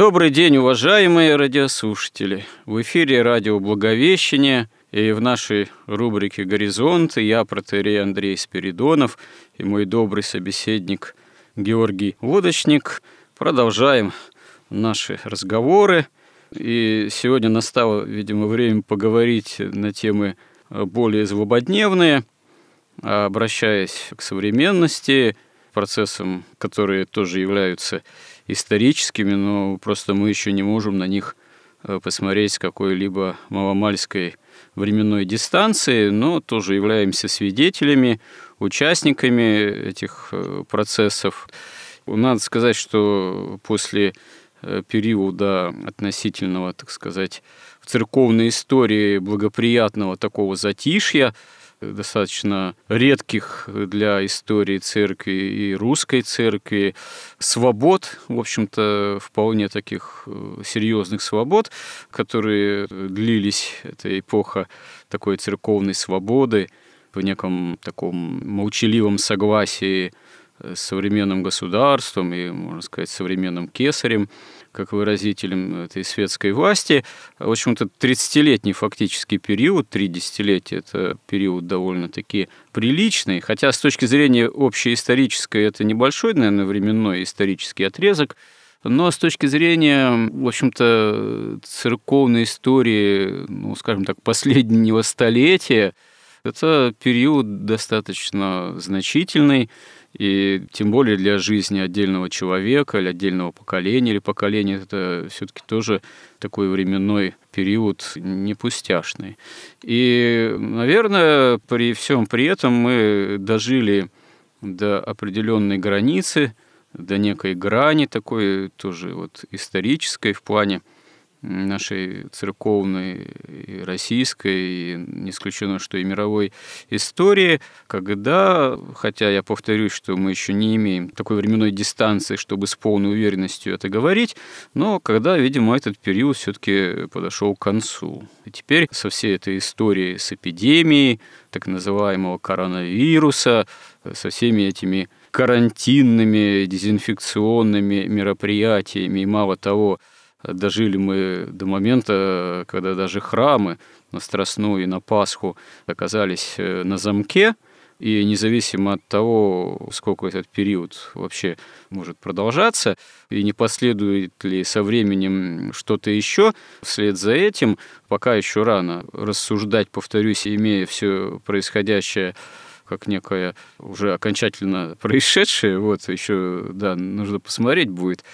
Добрый день, уважаемые радиослушатели! В эфире радио «Благовещение» и в нашей рубрике «Горизонты» я, протерей Андрей Спиридонов и мой добрый собеседник Георгий Лодочник продолжаем наши разговоры. И сегодня настало, видимо, время поговорить на темы более злободневные, обращаясь к современности, процессам, которые тоже являются историческими, но просто мы еще не можем на них э, посмотреть с какой-либо маломальской временной дистанции, но тоже являемся свидетелями, участниками этих э, процессов. Надо сказать, что после э, периода относительного, так сказать, в церковной истории благоприятного такого затишья, достаточно редких для истории церкви и русской церкви свобод, в общем-то, вполне таких э, серьезных свобод, которые длились, эта эпоха такой церковной свободы, в неком таком молчаливом согласии с современным государством и, можно сказать, современным кесарем – как выразителем этой светской власти. В общем-то, 30-летний фактически период, три десятилетия – это период довольно-таки приличный, хотя с точки зрения общеисторической это небольшой, наверное, временной исторический отрезок, но с точки зрения, в общем-то, церковной истории, ну, скажем так, последнего столетия, это период достаточно значительный, и тем более для жизни отдельного человека или отдельного поколения или поколения это все-таки тоже такой временной период не пустяшный. И, наверное, при всем при этом мы дожили до определенной границы, до некой грани такой тоже вот исторической в плане нашей церковной, и российской, и не исключено, что и мировой истории, когда, хотя я повторюсь, что мы еще не имеем такой временной дистанции, чтобы с полной уверенностью это говорить, но когда, видимо, этот период все-таки подошел к концу. И теперь со всей этой историей с эпидемией, так называемого коронавируса, со всеми этими карантинными, дезинфекционными мероприятиями, и мало того, дожили мы до момента, когда даже храмы на Страстную и на Пасху оказались э, на замке, и независимо от того, сколько этот период вообще может продолжаться, и не последует ли со временем что-то еще, вслед за этим, пока еще рано рассуждать, повторюсь, имея все происходящее как некое уже окончательно происшедшее, вот еще, да, нужно посмотреть будет,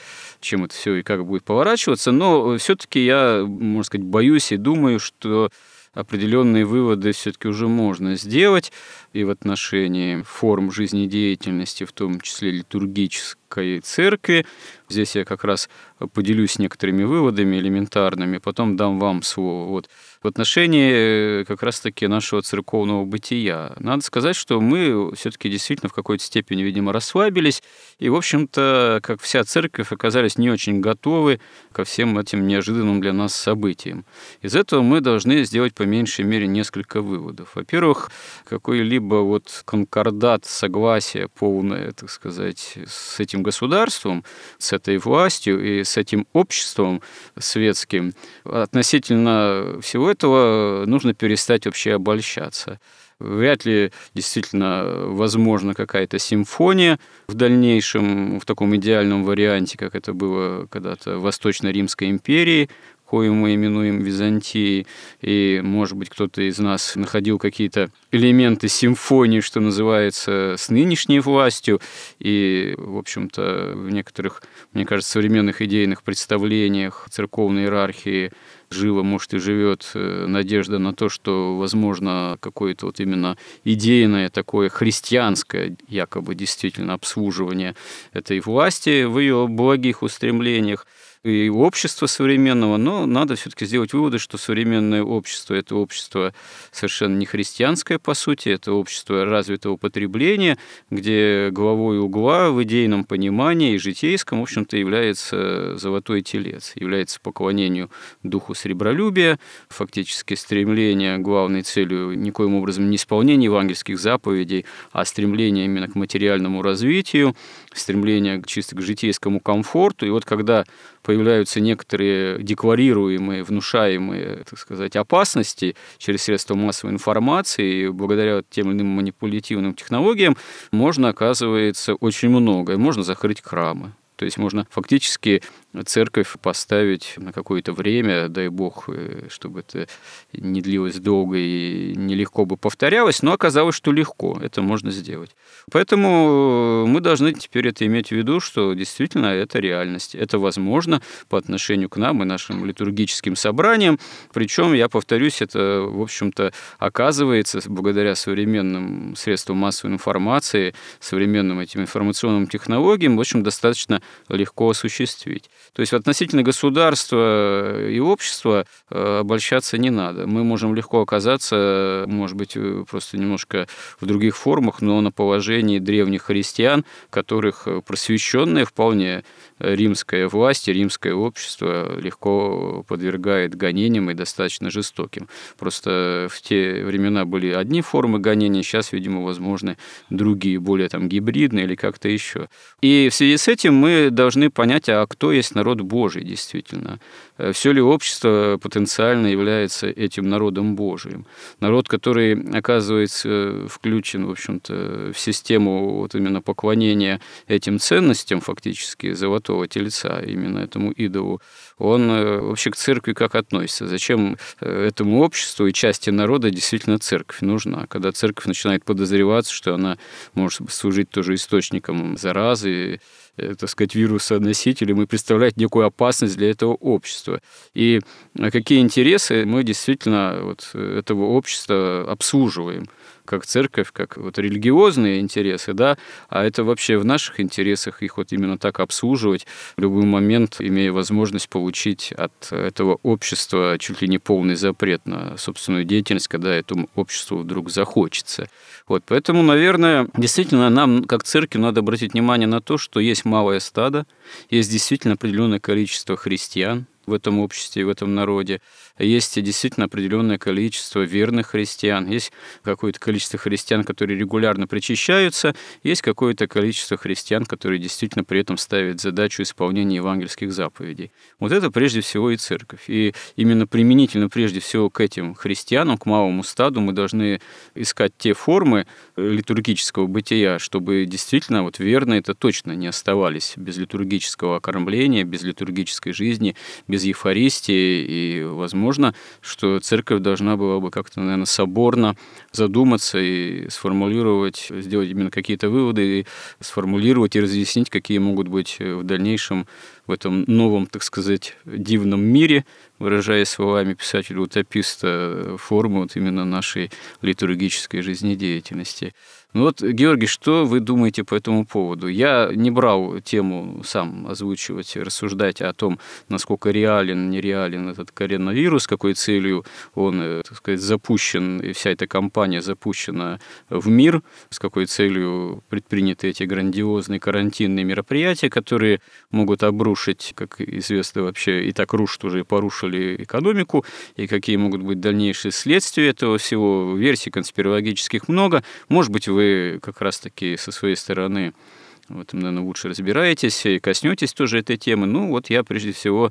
чем это все и как будет поворачиваться, но все-таки я, можно сказать, боюсь и думаю, что определенные выводы все-таки уже можно сделать и в отношении форм жизнедеятельности, в том числе литургической церкви. Здесь я как раз поделюсь некоторыми выводами элементарными, потом дам вам слово. Вот в отношении э, как раз-таки нашего церковного бытия. Надо сказать, что мы все-таки действительно в какой-то степени, видимо, расслабились, и, в общем-то, как вся церковь, оказались не очень готовы ко всем этим неожиданным для нас событиям. Из этого мы должны сделать по меньшей мере несколько выводов. Во-первых, какой-либо вот конкордат, согласие полное, так сказать, с этим государством, с этой властью и с этим обществом светским относительно всего этого нужно перестать вообще обольщаться. Вряд ли действительно возможна какая-то симфония в дальнейшем, в таком идеальном варианте, как это было когда-то в Восточно-Римской империи, кою мы именуем Византией, и, может быть, кто-то из нас находил какие-то элементы симфонии, что называется, с нынешней властью, и, в общем-то, в некоторых, мне кажется, современных идейных представлениях церковной иерархии жила, может, и живет э, надежда на то, что, возможно, какое-то вот именно идейное такое христианское, якобы действительно обслуживание этой власти в ее благих устремлениях и общества современного, но надо все-таки сделать выводы, что современное общество – это общество совершенно не христианское, по сути, это общество развитого потребления, где главой угла в идейном понимании и житейском, в общем-то, является золотой телец, является поклонению духу сребролюбия, фактически стремление главной целью никоим образом не исполнение евангельских заповедей, а стремление именно к материальному развитию, стремление чисто к житейскому комфорту. И вот когда появляются некоторые декларируемые, внушаемые, так сказать, опасности через средства массовой информации, и благодаря тем или иным манипулятивным технологиям можно, оказывается, очень многое. Можно закрыть храмы, то есть можно фактически церковь поставить на какое-то время, дай бог, э, чтобы это не длилось долго и нелегко бы повторялось, но оказалось, что легко, это можно сделать. Поэтому мы должны теперь это иметь в виду, что действительно это реальность, это возможно по отношению к нам и нашим литургическим собраниям, причем, я повторюсь, это, в общем-то, оказывается благодаря современным средствам массовой информации, современным этим информационным технологиям, в общем, достаточно легко осуществить. То есть относительно государства и общества э, обольщаться не надо. Мы можем легко оказаться, может быть, э, просто немножко в других формах, но на положении древних христиан, которых э, просвещенные вполне римская власть и римское общество легко подвергает гонениям и достаточно жестоким. Просто в те времена были одни формы гонения, сейчас, видимо, возможны другие, более там гибридные или как-то еще. И в связи с этим мы должны понять, а кто есть народ Божий действительно. Э, Все ли общество потенциально является этим народом Божиим? Народ, который оказывается включен, в общем-то, в систему вот именно поклонения этим ценностям, фактически, золотого тельца, именно этому идолу, он э, вообще к церкви как относится? Зачем э, этому обществу и части народа действительно церковь нужна? Когда церковь начинает подозреваться, что она может служить тоже источником заразы, Э, так сказать, вирусоносителем и представлять некую опасность для этого общества. И какие интересы мы действительно вот этого общества обслуживаем как церковь, как вот религиозные интересы, да, а это вообще в наших интересах их вот именно так обслуживать в любой момент, имея возможность получить от этого общества чуть ли не полный запрет на собственную деятельность, когда этому обществу вдруг захочется. Вот, поэтому, наверное, действительно нам, как церкви, надо обратить внимание на то, что есть малое стадо, есть действительно определенное количество христиан, в этом обществе, в этом народе. Есть действительно определенное количество верных христиан, есть какое-то количество христиан, которые регулярно причащаются, есть какое-то количество христиан, которые действительно при этом ставят задачу исполнения евангельских заповедей. Вот это прежде всего и церковь. И именно применительно прежде всего к этим христианам, к малому стаду мы должны искать те формы литургического бытия, чтобы действительно вот верные это точно не оставались без литургического окормления, без литургической жизни, без Евхаристии, и возможно, что церковь должна была бы как-то, наверное, соборно задуматься и сформулировать, сделать именно какие-то выводы, и сформулировать и разъяснить, какие могут быть в дальнейшем в этом новом, так сказать, дивном мире, выражаясь словами писателя-утописта, формы вот именно нашей литургической жизнедеятельности. Ну вот, Георгий, что вы думаете по этому поводу? Я не брал тему сам озвучивать, рассуждать о том, насколько реален, нереален этот коронавирус, какой целью он, э, так сказать, запущен, и вся эта кампания запущена в мир, с какой целью предприняты эти грандиозные карантинные мероприятия, которые могут обрушить, как известно вообще, и так рушат уже, и порушили экономику, и какие могут быть дальнейшие следствия этого всего. Версий конспирологических много. Может быть, вы как раз-таки со своей стороны в этом, наверное, лучше разбираетесь и коснетесь тоже этой темы. Ну, вот я прежде всего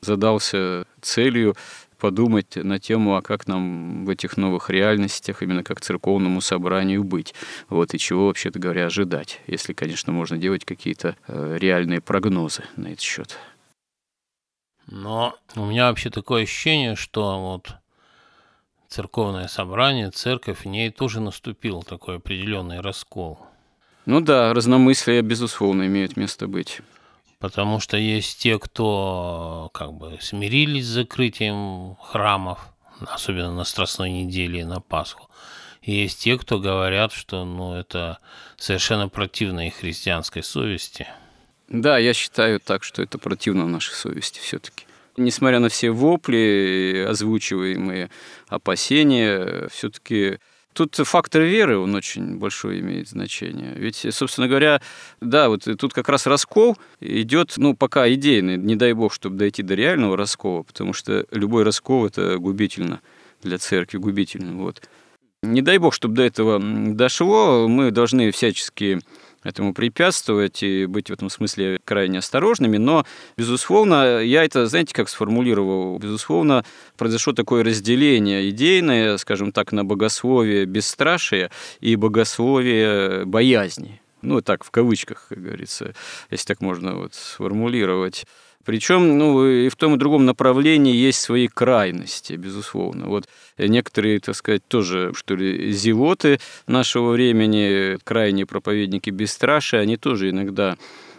задался целью подумать на тему, а как нам в этих новых реальностях, именно как церковному собранию быть, вот, и чего, вообще-то говоря, ожидать, если, конечно, можно делать какие-то э, реальные прогнозы на этот счет. Но у меня вообще такое ощущение, что вот церковное собрание, церковь, в ней тоже наступил такой определенный раскол. Ну да, разномыслие, безусловно, имеет место быть. Потому что есть те, кто как бы смирились с закрытием храмов, особенно на Страстной неделе и на Пасху. И есть те, кто говорят, что ну, это совершенно противно их христианской совести. Да, я считаю так, что это противно нашей совести все-таки. Несмотря на все вопли, озвучиваемые опасения, все-таки Тут фактор веры, он очень большой имеет значение. Ведь, собственно говоря, да, вот тут как раз раскол идет, ну, пока идейный, не дай бог, чтобы дойти до реального раскола, потому что любой раскол – это губительно для церкви, губительно. Вот. Не дай бог, чтобы до этого дошло, мы должны всячески этому препятствовать и быть в этом смысле крайне осторожными. Но, безусловно, я это, знаете, как сформулировал, безусловно, произошло такое разделение идейное, скажем так, на богословие бесстрашие и богословие боязни. Ну, так, в кавычках, как говорится, если так можно вот сформулировать. Причем, ну, и в том и другом направлении есть свои крайности, безусловно. Вот некоторые, так сказать, тоже, что ли, зевоты нашего времени, крайние проповедники бесстрашия, они тоже иногда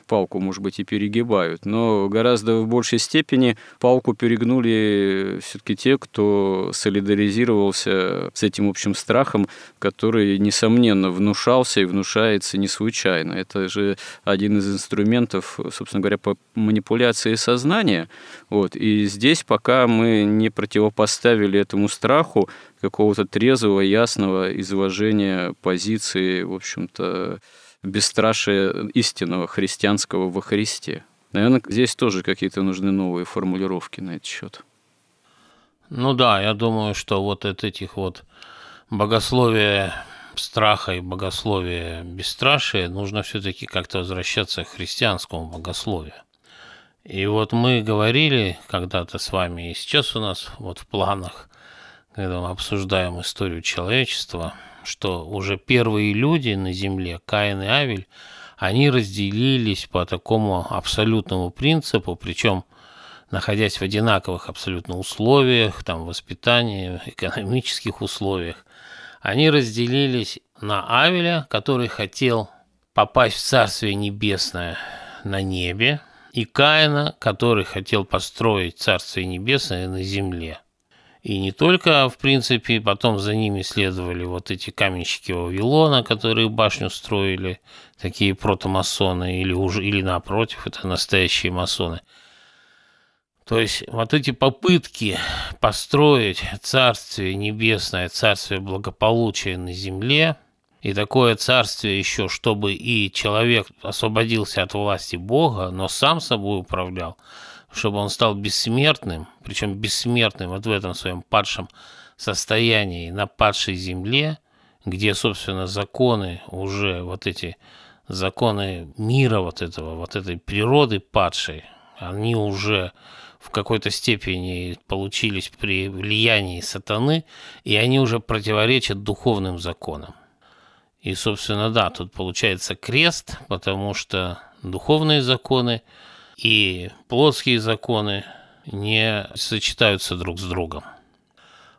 палку, может быть, и перегибают, но гораздо в большей степени палку перегнули все-таки те, кто солидаризировался с этим общим страхом, который, несомненно, внушался и внушается не случайно. Это же один из инструментов, собственно говоря, по манипуляции сознания. Вот. И здесь пока мы не противопоставили этому страху какого-то трезвого, ясного изложения позиции, в общем-то, бесстрашие истинного христианского во Христе. Наверное, здесь тоже какие-то нужны новые формулировки на этот счет. Ну да, я думаю, что вот от этих вот богословия страха и богословия бесстрашия нужно все-таки как-то возвращаться к христианскому богословию. И вот мы говорили когда-то с вами, и сейчас у нас вот в планах, когда мы обсуждаем историю человечества – что уже первые люди на Земле, Каин и Авель, они разделились по такому абсолютному принципу, причем находясь в одинаковых абсолютно условиях, там, воспитании, экономических условиях, они разделились на Авеля, который хотел попасть в Царствие Небесное на небе, и Каина, который хотел построить Царствие Небесное на земле – и не только, в принципе, потом за ними следовали вот эти каменщики Вавилона, которые башню строили, такие протомасоны, или, уже, или напротив, это настоящие масоны. То есть вот эти попытки построить царствие небесное, царствие благополучия на земле, и такое царствие еще, чтобы и человек освободился от власти Бога, но сам собой управлял – чтобы он стал бессмертным, причем бессмертным вот в этом своем падшем состоянии на падшей земле, где, собственно, законы уже, вот эти законы мира вот этого, вот этой природы падшей, они уже в какой-то степени получились при влиянии сатаны, и они уже противоречат духовным законам. И, собственно, да, тут получается крест, потому что духовные законы – и плотские законы не сочетаются друг с другом.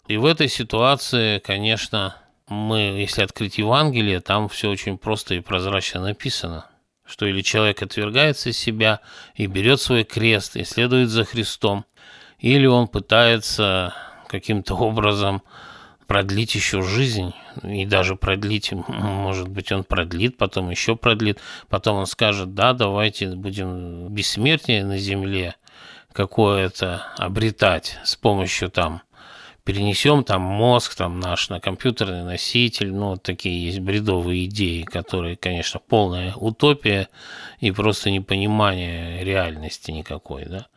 И в этой ситуации, конечно, мы, если открыть Евангелие, там все очень просто и прозрачно написано, что или человек отвергается себя и берет свой крест и следует за Христом, или он пытается каким-то образом продлить еще жизнь, и даже продлить, может быть, он продлит, потом еще продлит, потом он скажет, да, давайте будем бессмертие на Земле какое-то обретать с помощью там перенесем там мозг там наш на компьютерный носитель, ну вот такие есть бредовые идеи, которые, конечно, полная утопия и просто непонимание реальности никакой, да.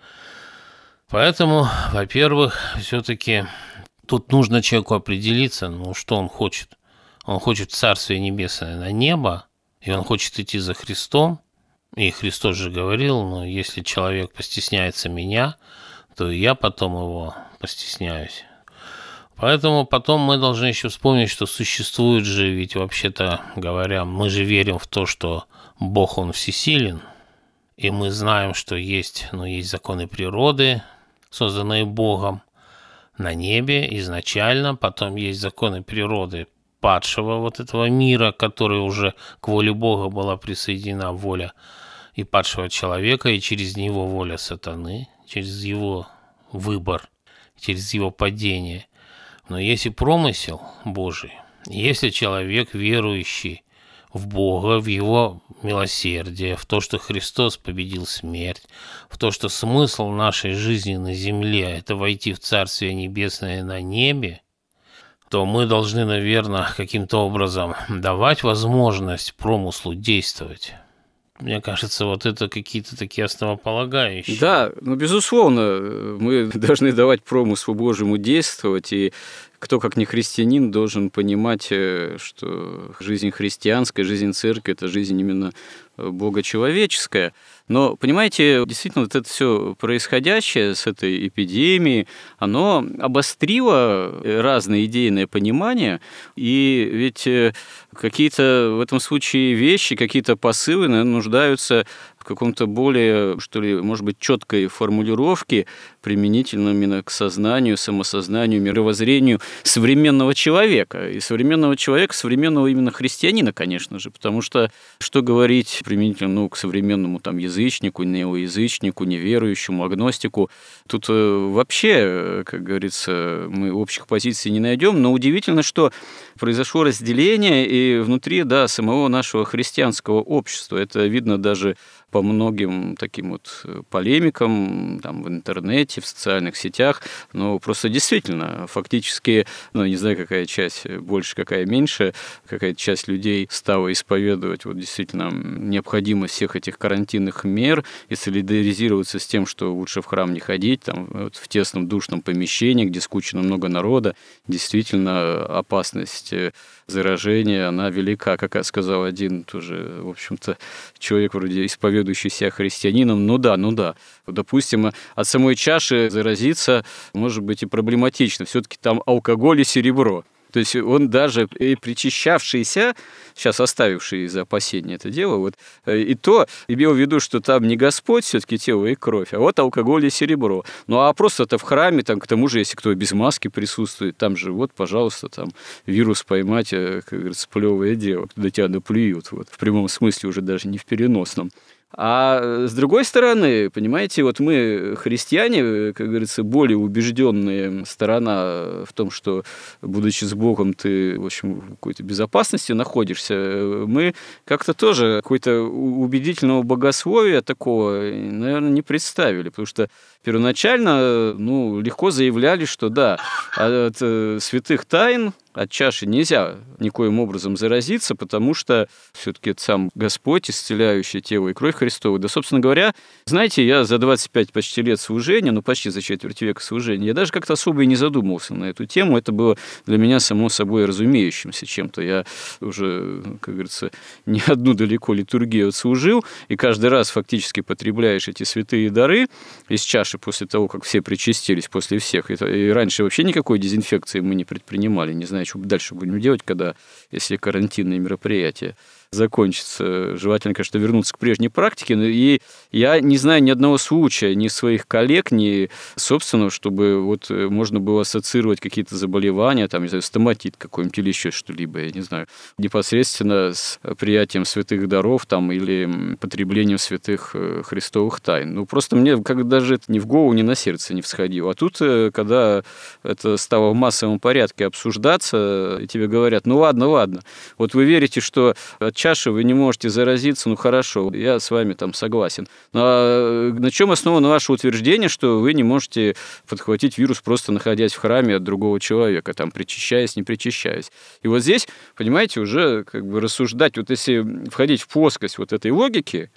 Поэтому, во-первых, все-таки Тут нужно человеку определиться, ну, что он хочет. Он хочет Царствие Небесное на небо, и он хочет идти за Христом. И Христос же говорил, ну, если человек постесняется меня, то и я потом его постесняюсь. Поэтому потом мы должны еще вспомнить, что существует же, ведь вообще-то говоря, мы же верим в то, что Бог, Он всесилен, и мы знаем, что есть, ну, есть законы природы, созданные Богом на небе изначально, потом есть законы природы падшего вот этого мира, который уже к воле Бога была присоединена воля и падшего человека, и через него воля сатаны, через его выбор, через его падение. Но есть и промысел Божий. Если человек верующий в Бога, в Его милосердие, в то, что Христос победил смерть, в то, что смысл нашей жизни на земле – это войти в Царствие Небесное на небе, то мы должны, наверное, каким-то образом давать возможность промыслу действовать. Мне кажется, вот это какие-то такие основополагающие. Да, ну, безусловно, мы должны давать промыслу Божьему действовать, и кто, как не христианин, должен понимать, э, что жизнь христианская, жизнь церкви – это жизнь именно Бога человеческая. Но, понимаете, действительно, вот это все происходящее с этой эпидемией, оно обострило разные идейные понимания, и ведь э, какие-то в этом случае вещи, какие-то посылы наверное, нуждаются в каком-то более, что ли, может быть, четкой формулировке, применительно именно к сознанию, самосознанию, мировоззрению современного человека. И современного человека, современного именно христианина, конечно же, потому что что говорить применительно ну, к современному там, язычнику, неоязычнику, неверующему, агностику, тут э, вообще, как говорится, мы общих позиций не найдем, но удивительно, что произошло разделение и внутри да, самого нашего христианского общества. Это видно даже по многим таким вот э, полемикам там, в интернете, в социальных сетях. Ну, просто действительно, фактически, ну, не знаю, какая часть больше, какая меньше, какая часть людей стала исповедовать вот действительно необходимость всех этих карантинных мер и солидаризироваться с тем, что лучше в храм не ходить, там, вот в тесном душном помещении, где скучно много народа, действительно опасность э, заражения, она велика, как сказал один тоже, в общем-то, человек вроде исповедующий себя христианином, ну да, ну да. Допустим, от самой чаши заразиться может быть и проблематично. Все-таки там алкоголь и серебро. То есть он даже и причащавшийся, сейчас оставивший из опасения это дело, вот, э, и то имел в виду, что там не Господь все-таки тело и кровь, а вот алкоголь и серебро. Ну а просто это в храме, там, к тому же, если кто без маски присутствует, там же вот, пожалуйста, там вирус поймать, э, как говорится, плевое дело, до тебя наплюют, вот, в прямом смысле уже даже не в переносном. А э, с другой стороны, понимаете, вот мы, христиане, как говорится, более убежденная сторона в том, что, будучи с Богом, ты, в общем, в какой-то безопасности находишься, мы как-то тоже какой-то убедительного богословия такого, наверное, не представили, потому что первоначально ну, легко заявляли, что да, от э, святых тайн, от чаши нельзя никоим образом заразиться, потому что все-таки сам Господь, исцеляющий тело и кровь Христову. Да, собственно говоря, знаете, я за 25 почти лет служения, ну, почти за четверть века служения, я даже как-то особо и не задумывался на эту тему. Это было для меня само собой разумеющимся чем-то. Я уже, как говорится, не одну далеко литургию отслужил, и каждый раз фактически потребляешь эти святые дары из чаши дальше, после того, как все причастились, после всех. И раньше вообще никакой дезинфекции мы не предпринимали. Не знаю, что дальше будем делать, когда, если карантинные мероприятия закончится. Желательно, конечно, вернуться к прежней практике. И я не знаю ни одного случая, ни своих коллег, ни собственного, чтобы вот э, можно было ассоциировать какие-то заболевания, там, не знаю, стоматит какой-нибудь или еще что-либо, я не знаю, непосредственно с приятием святых даров там, или потреблением святых э, христовых тайн. Ну, просто мне как даже это ни в голову, ни на сердце не всходило. А тут, э, когда это стало в массовом порядке обсуждаться, тебе говорят, ну ладно, ладно, вот вы верите, что от чаши вы не можете заразиться, ну хорошо, я с вами там согласен. Но а на чем основано ваше утверждение, что вы не можете подхватить вирус, просто находясь в храме от другого человека, там, причащаясь, не причащаясь? И вот здесь, понимаете, уже как бы рассуждать, вот если входить в плоскость вот этой логики,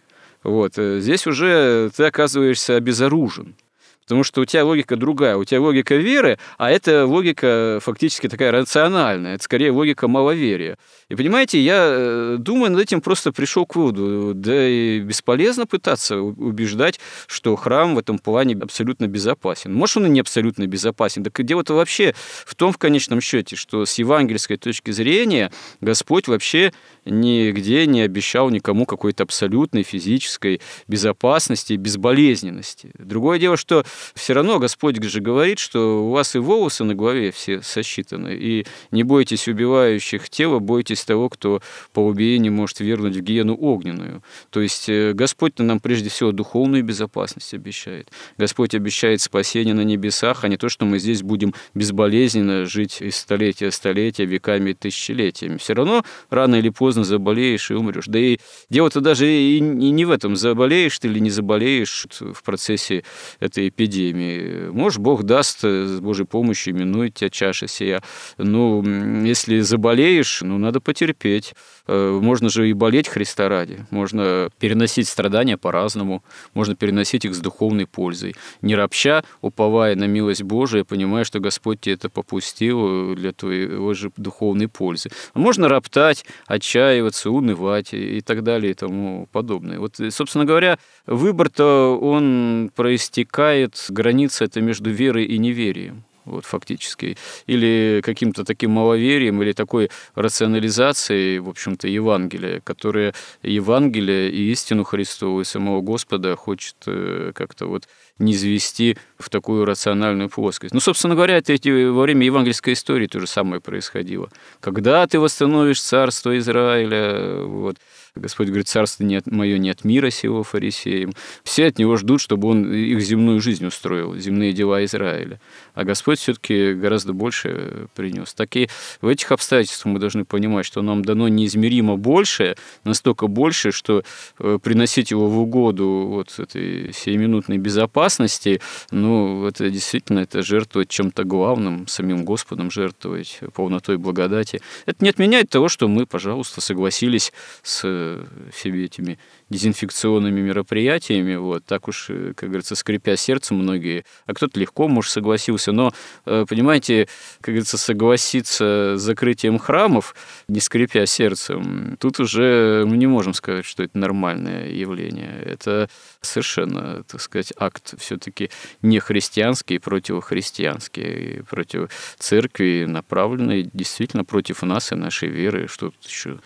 вот, э, здесь уже ты оказываешься обезоружен. Потому что у тебя логика другая. У тебя логика веры, а это логика фактически такая рациональная. Это скорее логика маловерия. И понимаете, я э, думаю, над этим просто пришел к выводу. Да и бесполезно пытаться убеждать, что храм в этом плане абсолютно безопасен. Может, он и не абсолютно безопасен. Так дело-то вообще в том, в конечном счете, что с евангельской точки зрения Господь вообще нигде не обещал никому какой-то абсолютной физической безопасности безболезненности. Другое дело, что все равно Господь же говорит, что у вас и волосы на голове все сосчитаны, и не бойтесь убивающих тела, бойтесь того, кто по убиению может вернуть в гиену огненную. То есть э, Господь нам прежде всего духовную безопасность обещает. Господь обещает спасение на небесах, а не то, что мы здесь будем безболезненно жить из столетия в столетия, веками и тысячелетиями. Все равно рано или поздно заболеешь и умрешь. Да и дело-то даже и не в этом, заболеешь ты или не заболеешь в процессе этой эпидемии. Может, Бог даст с Божьей помощью, минует тебя чаша сия. Ну, если заболеешь, ну, надо потерпеть. Э, можно же и болеть Христа ради. Можно переносить страдания по-разному. Можно переносить их с духовной пользой. Не ропща, уповая на милость Божию, понимая, что Господь тебе это попустил для твоей же духовной пользы. А можно роптать, отчаиваться, унывать и так далее и тому подобное. Вот, собственно говоря, выбор-то он проистекает, граница это между верой и неверием вот, фактически, или каким-то таким маловерием, или такой рационализацией, в общем-то, Евангелия, которая Евангелие и истину Христову и самого Господа хочет э, как-то вот не извести в такую рациональную плоскость. Ну, собственно говоря, это эти, во время евангельской истории то же самое происходило. Когда ты восстановишь царство Израиля, вот, Господь говорит, царство не от, мое не от мира сего фарисеям. Все от него ждут, чтобы он их земную жизнь устроил, земные дела Израиля. А Господь все-таки гораздо больше принес. Так и в этих обстоятельствах мы должны понимать, что нам дано неизмеримо больше, настолько больше, что э, приносить его в угоду вот этой сиюминутной безопасности, ну, это действительно это жертвовать чем-то главным, самим Господом жертвовать, полнотой благодати. Это не отменяет того, что мы, пожалуйста, согласились с всеми этими дезинфекционными мероприятиями, вот, так уж, э, как говорится, скрипя сердце многие, а кто-то легко, может, согласился, но, э, понимаете, как говорится, согласиться с закрытием храмов, не скрипя сердцем, тут уже мы не можем сказать, что это нормальное явление. Это совершенно, так сказать, акт все-таки не христианский, противохристианский, против церкви, направленный действительно против нас и нашей веры, что тут еще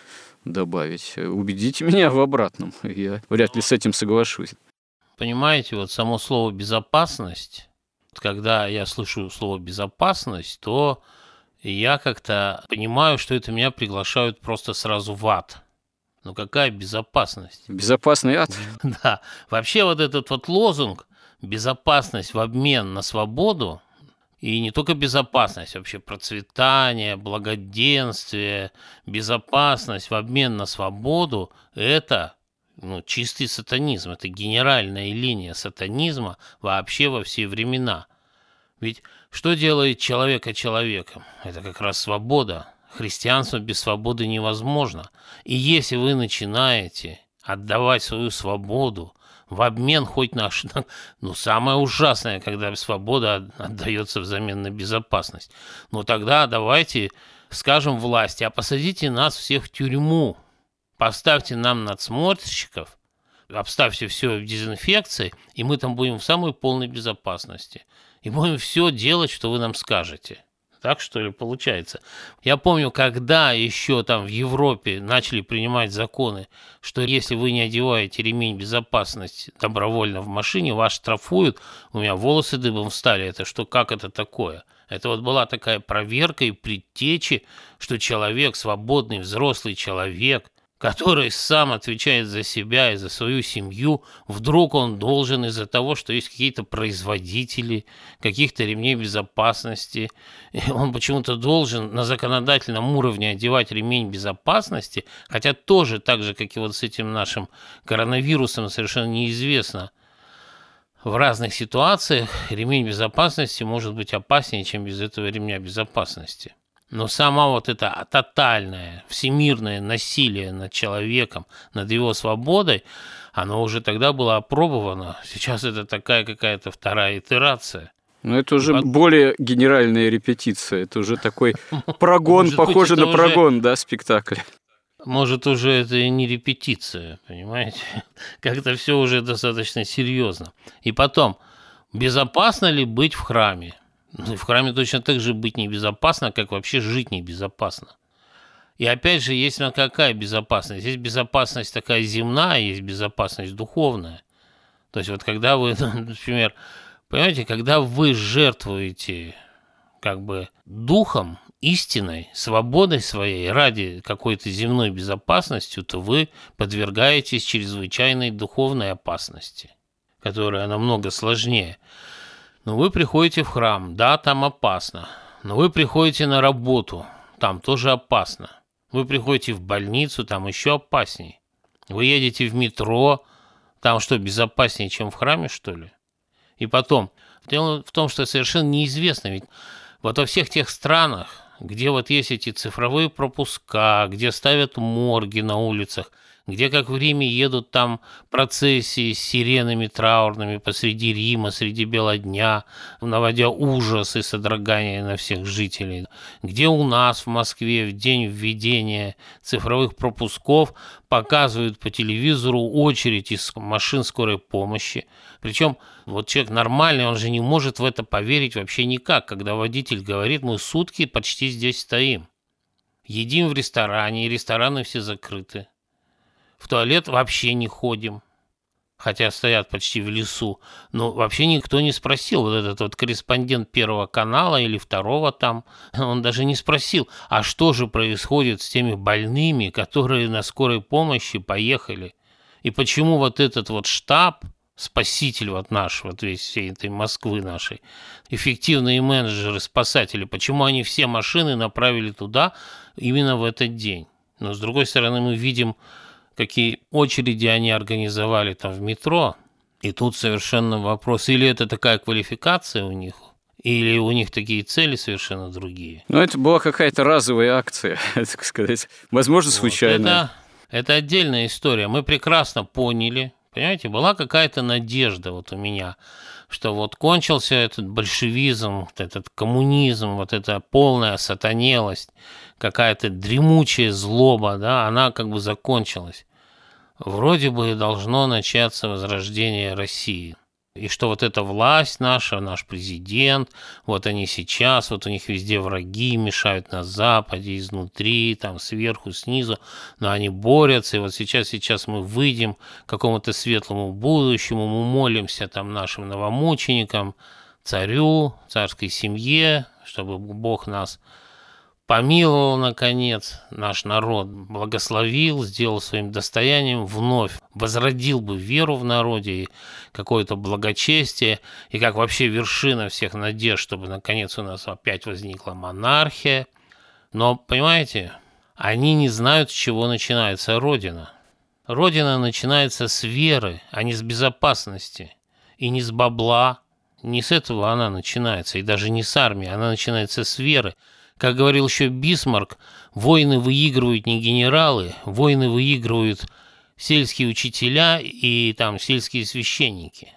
добавить. Убедите меня в обратном. Я вряд ли с этим соглашусь. Понимаете, вот само слово «безопасность», когда я слышу слово «безопасность», то я как-то понимаю, что это меня приглашают просто сразу в ад. Ну какая безопасность? Безопасный ад? Да. Вообще вот этот вот лозунг «безопасность в обмен на свободу» И не только безопасность, вообще процветание, благоденствие, безопасность в обмен на свободу – это ну, чистый сатанизм, это генеральная линия сатанизма вообще во все времена. Ведь что делает человека человеком? Это как раз свобода. Христианство без свободы невозможно. И если вы начинаете отдавать свою свободу в обмен хоть наш... Ну, самое ужасное, когда свобода отдается взамен на безопасность. Ну, тогда давайте скажем власти, а посадите нас всех в тюрьму, поставьте нам надсмотрщиков, обставьте все в дезинфекции, и мы там будем в самой полной безопасности. И будем все делать, что вы нам скажете. Так что ли получается? Я помню, когда еще там в Европе начали принимать законы, что если вы не одеваете ремень безопасности добровольно в машине, вас штрафуют. У меня волосы дыбом встали. Это что, как это такое? Это вот была такая проверка и предтечи, что человек, свободный взрослый человек, который сам отвечает за себя и за свою семью, вдруг он должен из-за того, что есть какие-то производители каких-то ремней безопасности, он почему-то должен на законодательном уровне одевать ремень безопасности, хотя тоже так же, как и вот с этим нашим коронавирусом, совершенно неизвестно, в разных ситуациях ремень безопасности может быть опаснее, чем без этого ремня безопасности. Но сама вот это тотальное, всемирное насилие над человеком, над его свободой, оно уже тогда было опробовано. Сейчас это такая какая-то вторая итерация. Но это уже Под... более генеральная репетиция. Это уже такой прогон, похожий на прогон, да, спектакля. Может, уже это и не репетиция, понимаете? Как-то все уже достаточно серьезно. И потом, безопасно ли быть в храме? Ну, в храме точно так же быть небезопасно, как вообще жить небезопасно. И опять же, есть на какая безопасность? Есть безопасность такая земная, есть безопасность духовная. То есть вот когда вы, например, Понимаете, когда вы жертвуете как бы духом, истиной, свободой своей ради какой-то земной безопасности, то вы подвергаетесь чрезвычайной духовной опасности, которая намного сложнее. Но вы приходите в храм, да, там опасно. Но вы приходите на работу, там тоже опасно. Вы приходите в больницу, там еще опасней. Вы едете в метро, там что, безопаснее, чем в храме, что ли? И потом, дело в том, что совершенно неизвестно, ведь вот во всех тех странах, где вот есть эти цифровые пропуска, где ставят морги на улицах, где, как в Риме, едут там процессии с сиренами траурными посреди Рима, среди бела дня, наводя ужас и содрогание на всех жителей, где у нас в Москве в день введения цифровых пропусков показывают по телевизору очередь из машин скорой помощи. Причем вот человек нормальный, он же не может в это поверить вообще никак, когда водитель говорит, мы сутки почти здесь стоим. Едим в ресторане, и рестораны все закрыты. В туалет вообще не ходим, хотя стоят почти в лесу. Но вообще никто не спросил, вот этот вот корреспондент Первого канала или Второго там, он даже не спросил, а что же происходит с теми больными, которые на скорой помощи поехали? И почему вот этот вот штаб, спаситель вот наш, вот весь всей этой Москвы нашей, эффективные менеджеры, спасатели, почему они все машины направили туда именно в этот день? Но с другой стороны мы видим какие очереди они организовали там в метро. И тут совершенно вопрос, или это такая квалификация у них, или у них такие цели совершенно другие. Ну, это была какая-то разовая акция, так сказать. Возможно, случайно. Вот это, это отдельная история. Мы прекрасно поняли, понимаете, была какая-то надежда вот у меня, что вот кончился этот большевизм, вот этот коммунизм, вот эта полная сатанелость, какая-то дремучая злоба, да, она как бы закончилась вроде бы должно начаться возрождение России. И что вот эта власть наша, наш президент, вот они сейчас, вот у них везде враги, мешают на Западе, изнутри, там сверху, снизу, но они борются, и вот сейчас, сейчас мы выйдем к какому-то светлому будущему, мы молимся там нашим новомученикам, царю, царской семье, чтобы Бог нас помиловал, наконец, наш народ, благословил, сделал своим достоянием, вновь возродил бы веру в народе и какое-то благочестие, и как вообще вершина всех надежд, чтобы, наконец, у нас опять возникла монархия. Но, понимаете, они не знают, с чего начинается Родина. Родина начинается с веры, а не с безопасности, и не с бабла, не с этого она начинается, и даже не с армии, она начинается с веры, как говорил еще Бисмарк, войны выигрывают не генералы, войны выигрывают сельские учителя и там сельские священники.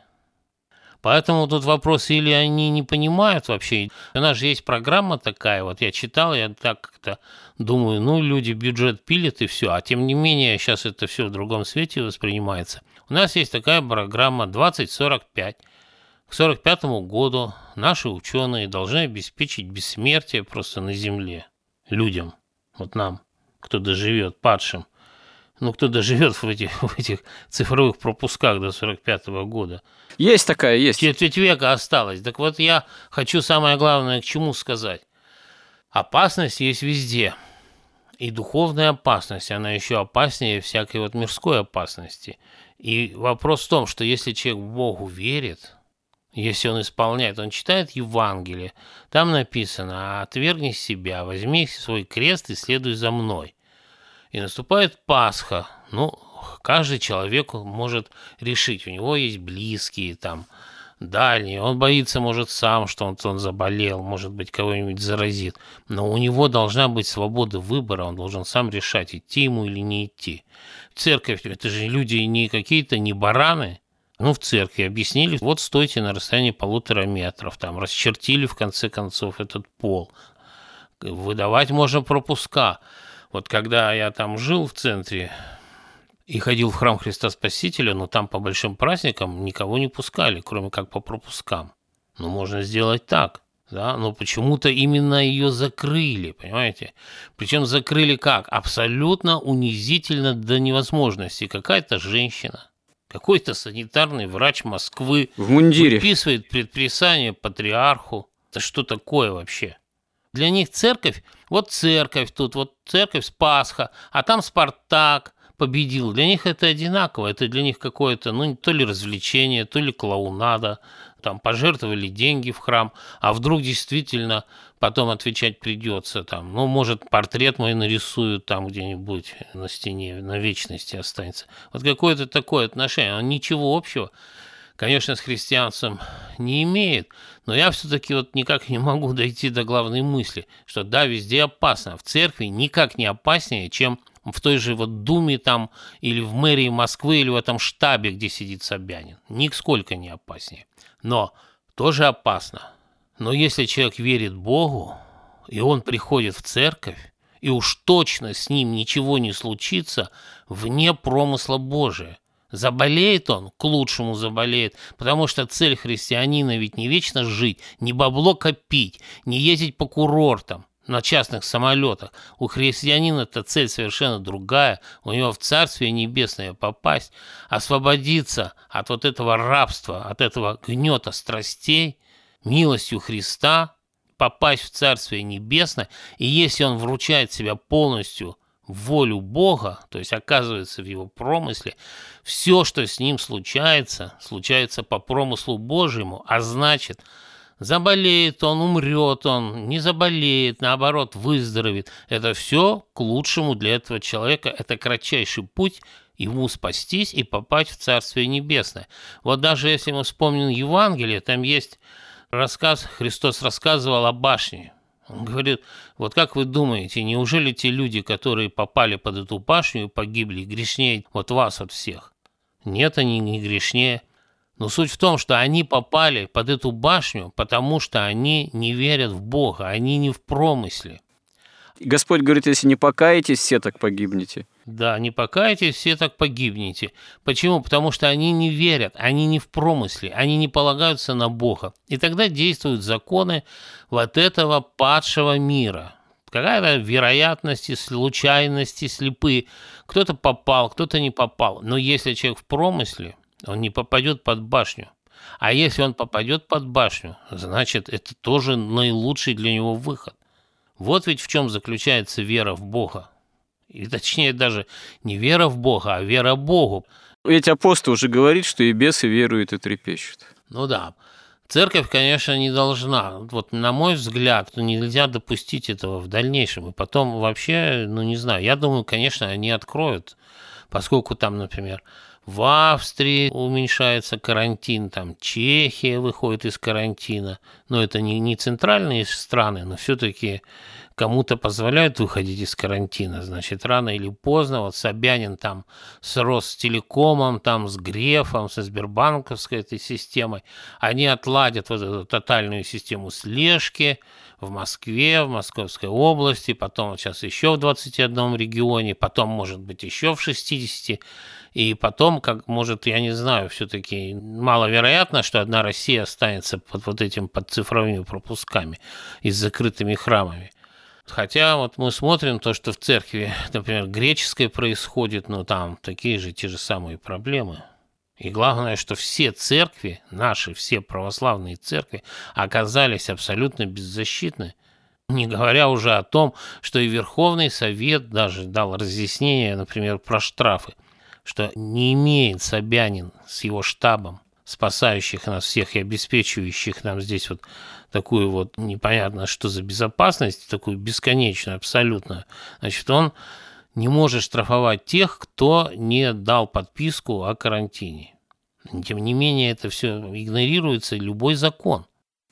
Поэтому тут вопрос, или они не понимают вообще. У нас же есть программа такая, вот я читал, я так как-то думаю, ну, люди бюджет пилят и все, а тем не менее сейчас это все в другом свете воспринимается. У нас есть такая программа 2045, к 1945 году наши ученые должны обеспечить бессмертие просто на Земле людям, вот нам, кто доживет, падшим. Ну, кто доживет в этих, в этих цифровых пропусках до 45 года. Есть такая, есть. Четверть века осталось. Так вот, я хочу самое главное к чему сказать. Опасность есть везде. И духовная опасность, она еще опаснее всякой вот мирской опасности. И вопрос в том, что если человек в Богу верит, если он исполняет, он читает Евангелие, там написано «отвергни себя, возьми свой крест и следуй за мной». И наступает Пасха. Ну, каждый человек может решить, у него есть близкие там, дальние, он боится, может, сам, что он, он заболел, может быть, кого-нибудь заразит. Но у него должна быть свобода выбора, он должен сам решать, идти ему или не идти. Церковь, это же люди не какие-то, не бараны, ну, в церкви объяснили, вот стойте на расстоянии полутора метров, там расчертили в конце концов этот пол. Выдавать можно пропуска. Вот когда я там жил в центре и ходил в храм Христа Спасителя, но там по большим праздникам никого не пускали, кроме как по пропускам. Ну, можно сделать так, да, но почему-то именно ее закрыли, понимаете? Причем закрыли как? Абсолютно унизительно до невозможности. Какая-то женщина Какой-то санитарный врач Москвы в мундире. выписывает предписание патриарху. Это что такое вообще? Для них церковь, вот церковь тут, вот церковь Спасха, а там Спартак победил. Для них это одинаково, это для них какое-то, ну, то ли развлечение, то ли клоунада, там пожертвовали деньги в храм, а вдруг действительно потом отвечать придется, там, ну, может, портрет мой нарисуют там где-нибудь на стене, на вечности останется. Вот какое-то такое отношение, он ничего общего конечно, с христианством не имеет, но я все-таки вот никак не могу дойти до главной мысли, что да, везде опасно, в церкви никак не опаснее, чем в той же вот Думе там, или в мэрии Москвы, или в этом штабе, где сидит Собянин. Нисколько не опаснее. Но тоже опасно. Но если человек верит Богу, и он приходит в церковь, и уж точно с ним ничего не случится вне промысла Божия, Заболеет он, к лучшему заболеет, потому что цель христианина ведь не вечно жить, не бабло копить, не ездить по курортам на частных самолетах. У христианина эта цель совершенно другая, у него в Царствие Небесное попасть, освободиться от вот этого рабства, от этого гнета страстей, милостью Христа, попасть в Царствие Небесное, и если он вручает себя полностью волю Бога, то есть оказывается в его промысле, все, что с ним случается, случается по промыслу Божьему, а значит, заболеет он, умрет он, не заболеет, наоборот, выздоровеет. Это все к лучшему для этого человека, это кратчайший путь ему спастись и попасть в Царствие Небесное. Вот даже если мы вспомним Евангелие, там есть рассказ, Христос рассказывал о башне, он говорит, вот как вы думаете, неужели те люди, которые попали под эту башню и погибли, грешнее вот вас от всех? Нет, они не грешнее. Но суть в том, что они попали под эту башню, потому что они не верят в Бога, они не в промысле. Господь говорит, если не покаетесь, все так погибнете. Да, не покаетесь, все так погибнете. Почему? Потому что они не верят, они не в промысле, они не полагаются на Бога. И тогда действуют законы вот этого падшего мира. Какая-то вероятность, случайности, слепые. Кто-то попал, кто-то не попал. Но если человек в промысле, он не попадет под башню. А если он попадет под башню, значит, это тоже наилучший для него выход. Вот ведь в чем заключается вера в Бога. И точнее даже не вера в Бога, а вера Богу. Ведь апостол уже говорит, что и бесы веруют и трепещут. Ну да. Церковь, конечно, не должна. Вот на мой взгляд, нельзя допустить этого в дальнейшем. И потом вообще, ну не знаю, я думаю, конечно, они откроют, поскольку там, например, в Австрии уменьшается карантин, там Чехия выходит из карантина. Но это не, не центральные страны, но все-таки кому-то позволяют выходить из карантина. Значит, рано или поздно, вот Собянин там с Ростелекомом, там с Грефом, со Сбербанковской этой системой, они отладят вот эту тотальную систему слежки в Москве, в Московской области, потом сейчас еще в 21 регионе, потом, может быть, еще в 60 и потом, как может, я не знаю, все-таки маловероятно, что одна Россия останется под вот этим, под цифровыми пропусками и с закрытыми храмами. Хотя вот мы смотрим то, что в церкви, например, греческой происходит, но там такие же, те же самые проблемы. И главное, что все церкви, наши все православные церкви, оказались абсолютно беззащитны. Не говоря уже о том, что и Верховный Совет даже дал разъяснение, например, про штрафы что не имеет Собянин с его штабом, спасающих нас всех и обеспечивающих нам здесь вот такую вот непонятно что за безопасность, такую бесконечную абсолютно, значит, он не может штрафовать тех, кто не дал подписку о карантине. Тем не менее, это все игнорируется, любой закон.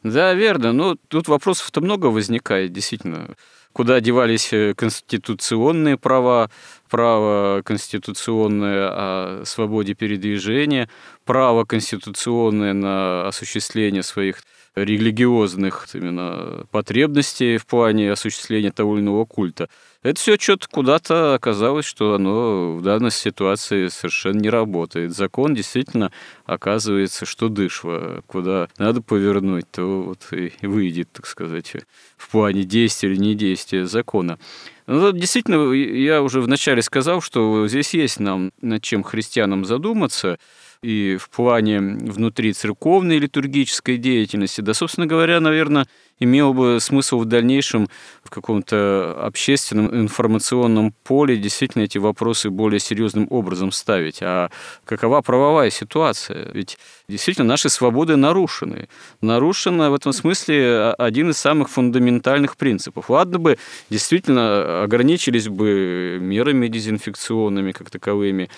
Да, верно. Но тут вопросов-то много возникает, действительно куда девались э, конституционные права, право конституционное о свободе передвижения, право конституционное на осуществление своих религиозных именно потребностей в плане осуществления того или иного культа. Это все что-то куда-то оказалось, что оно в данной ситуации совершенно не работает. Закон действительно оказывается, что дышло. Куда надо повернуть, то вот и выйдет, так сказать, в плане действия или не действия закона. Ну, действительно, я уже вначале сказал, что здесь есть нам над чем христианам задуматься – и в плане внутри церковной литургической деятельности. Да, собственно говоря, наверное, имело бы смысл в дальнейшем в каком-то общественном информационном поле действительно эти вопросы более серьезным образом ставить. А какова правовая ситуация? Ведь действительно наши свободы нарушены. Нарушен в этом смысле один из самых фундаментальных принципов. Ладно бы действительно ограничились бы мерами дезинфекционными как таковыми,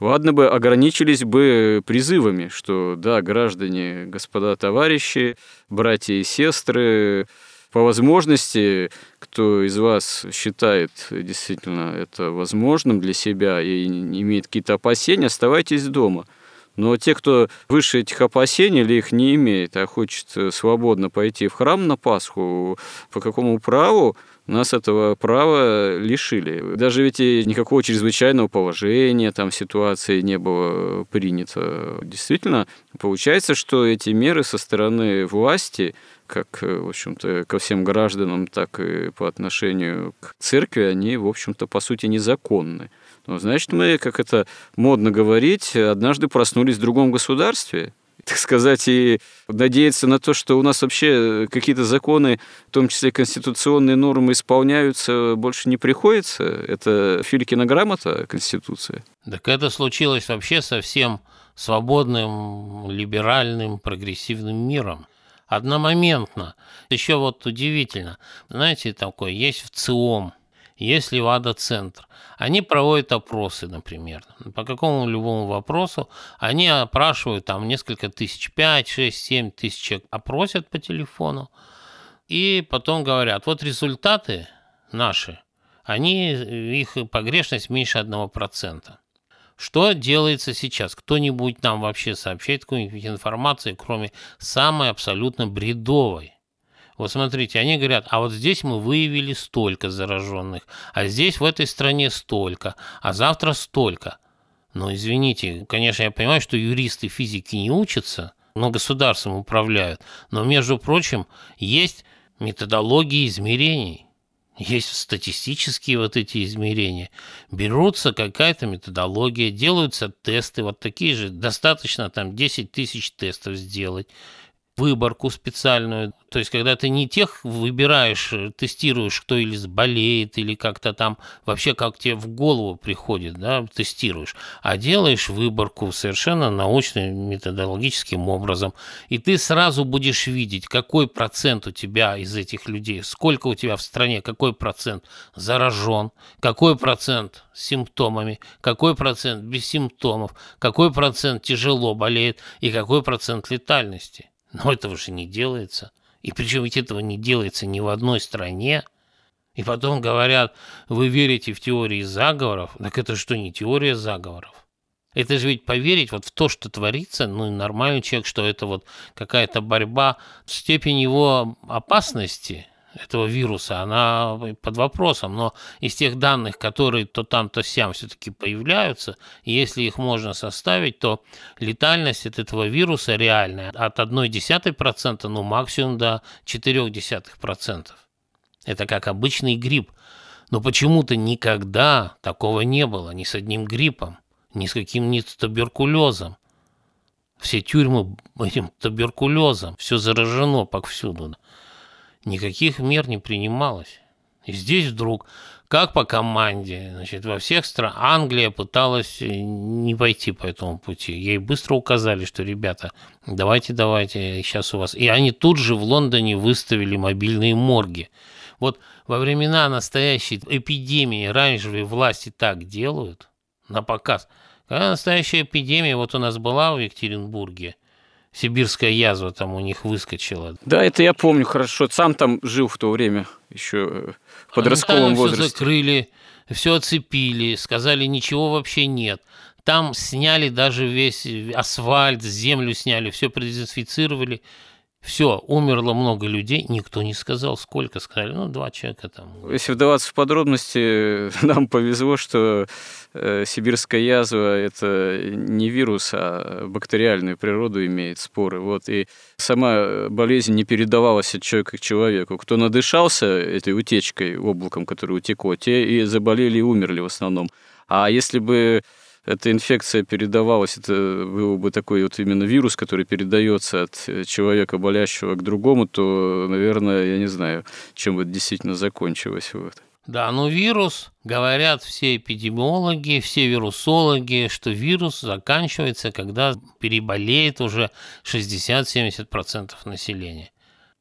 ладно бы ограничились бы призывами, что да, граждане, господа товарищи, братья и сестры, по возможности, кто из вас считает действительно это возможным для себя и имеет какие-то опасения, оставайтесь дома. Но те, кто выше этих опасений или их не имеет, а хочет свободно пойти в храм на Пасху, по какому праву нас этого права лишили. Даже ведь и никакого чрезвычайного положения там ситуации не было принято. Действительно, получается, что эти меры со стороны власти как, в общем-то, ко всем гражданам, так и по отношению к церкви, они, в общем-то, по сути, незаконны. Но, значит, мы, как это модно говорить, однажды проснулись в другом государстве, так сказать, и надеяться на то, что у нас вообще какие-то законы, в том числе конституционные нормы, исполняются, больше не приходится. Это Филькина грамота Конституция. Так это случилось вообще со всем свободным, либеральным, прогрессивным миром. Одномоментно. Еще вот удивительно. Знаете, такое есть в ЦИОМ, есть Левада-центр. Они проводят опросы, например, по какому любому вопросу. Они опрашивают там несколько тысяч, 5, 6, 7 тысяч опросят по телефону. И потом говорят, вот результаты наши, они, их погрешность меньше 1%. Что делается сейчас? Кто-нибудь нам вообще сообщает какую-нибудь информацию, кроме самой абсолютно бредовой? Вот смотрите, они говорят, а вот здесь мы выявили столько зараженных, а здесь в этой стране столько, а завтра столько. Но извините, конечно, я понимаю, что юристы физики не учатся, но государством управляют. Но, между прочим, есть методологии измерений. Есть статистические вот эти измерения. Берутся какая-то методология, делаются тесты, вот такие же, достаточно там 10 тысяч тестов сделать выборку специальную. То есть, когда ты не тех выбираешь, э, тестируешь, кто или болеет, или как-то там вообще как тебе в голову приходит, да, тестируешь, а делаешь выборку совершенно научным, методологическим образом. И ты сразу будешь видеть, какой процент у тебя из этих людей, сколько у тебя в стране, какой процент заражен, какой процент с симптомами, какой процент без симптомов, какой процент тяжело болеет и какой процент летальности. Но этого же не делается. И причем ведь этого не делается ни в одной стране. И потом говорят, вы верите в теории заговоров. Так это что, не теория заговоров? Это же ведь поверить вот в то, что творится, ну, нормальный человек, что это вот какая-то борьба, степень его опасности – этого вируса, она под вопросом, но из тех данных, которые то там, то сям все-таки появляются, если их можно составить, то летальность от этого вируса реальная от 0,1%, ну максимум до 0,4%. Это как обычный грипп. Но почему-то никогда такого не было ни с одним гриппом, ни с каким-нибудь туберкулезом. Все тюрьмы этим туберкулезом, все заражено повсюду никаких мер не принималось. И здесь вдруг, как по команде, значит, во всех странах, Англия пыталась э, не пойти по этому пути. Ей быстро указали, что, ребята, давайте, давайте, сейчас у вас... И они тут же в Лондоне выставили мобильные морги. Вот во времена настоящей эпидемии раньше власти так делают, на показ. Когда настоящая эпидемия, вот у нас была в Екатеринбурге – сибирская язва там у них выскочила. Да, это я помню хорошо. Сам там жил в то время, еще э, в подростковом Они возрасте. Все закрыли, все оцепили, сказали, ничего вообще нет. Там сняли даже весь асфальт, землю сняли, все продезинфицировали. Все, умерло много людей, никто не сказал, сколько сказали, ну, два человека там. Если вдаваться в подробности, нам повезло, что э, сибирская язва – это не вирус, а бактериальную природу имеет споры. Вот, и сама болезнь не передавалась от человека к человеку. Кто надышался этой утечкой, облаком, которое утекло, те и заболели и умерли в основном. А если бы эта инфекция передавалась, это был бы такой вот именно вирус, который передается от человека болящего к другому, то, наверное, я не знаю, чем бы это действительно закончилось. Вот. Да, но вирус, говорят все эпидемиологи, все вирусологи, что вирус заканчивается, когда переболеет уже 60-70% населения.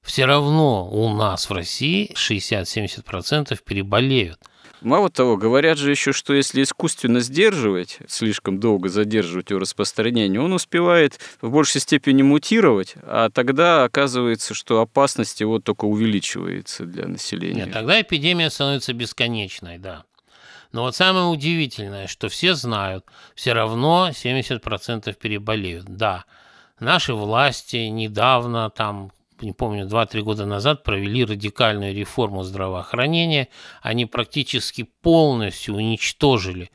Все равно у нас в России 60-70% переболеют – Мало того, говорят же еще, что если искусственно сдерживать, слишком долго задерживать его распространение, он успевает в большей степени мутировать, а тогда оказывается, что опасность его только увеличивается для населения. Нет, тогда эпидемия становится бесконечной, да. Но вот самое удивительное, что все знают, все равно 70% переболеют. Да, наши власти недавно, там не помню, 2-3 года назад провели радикальную реформу здравоохранения. Они практически полностью уничтожили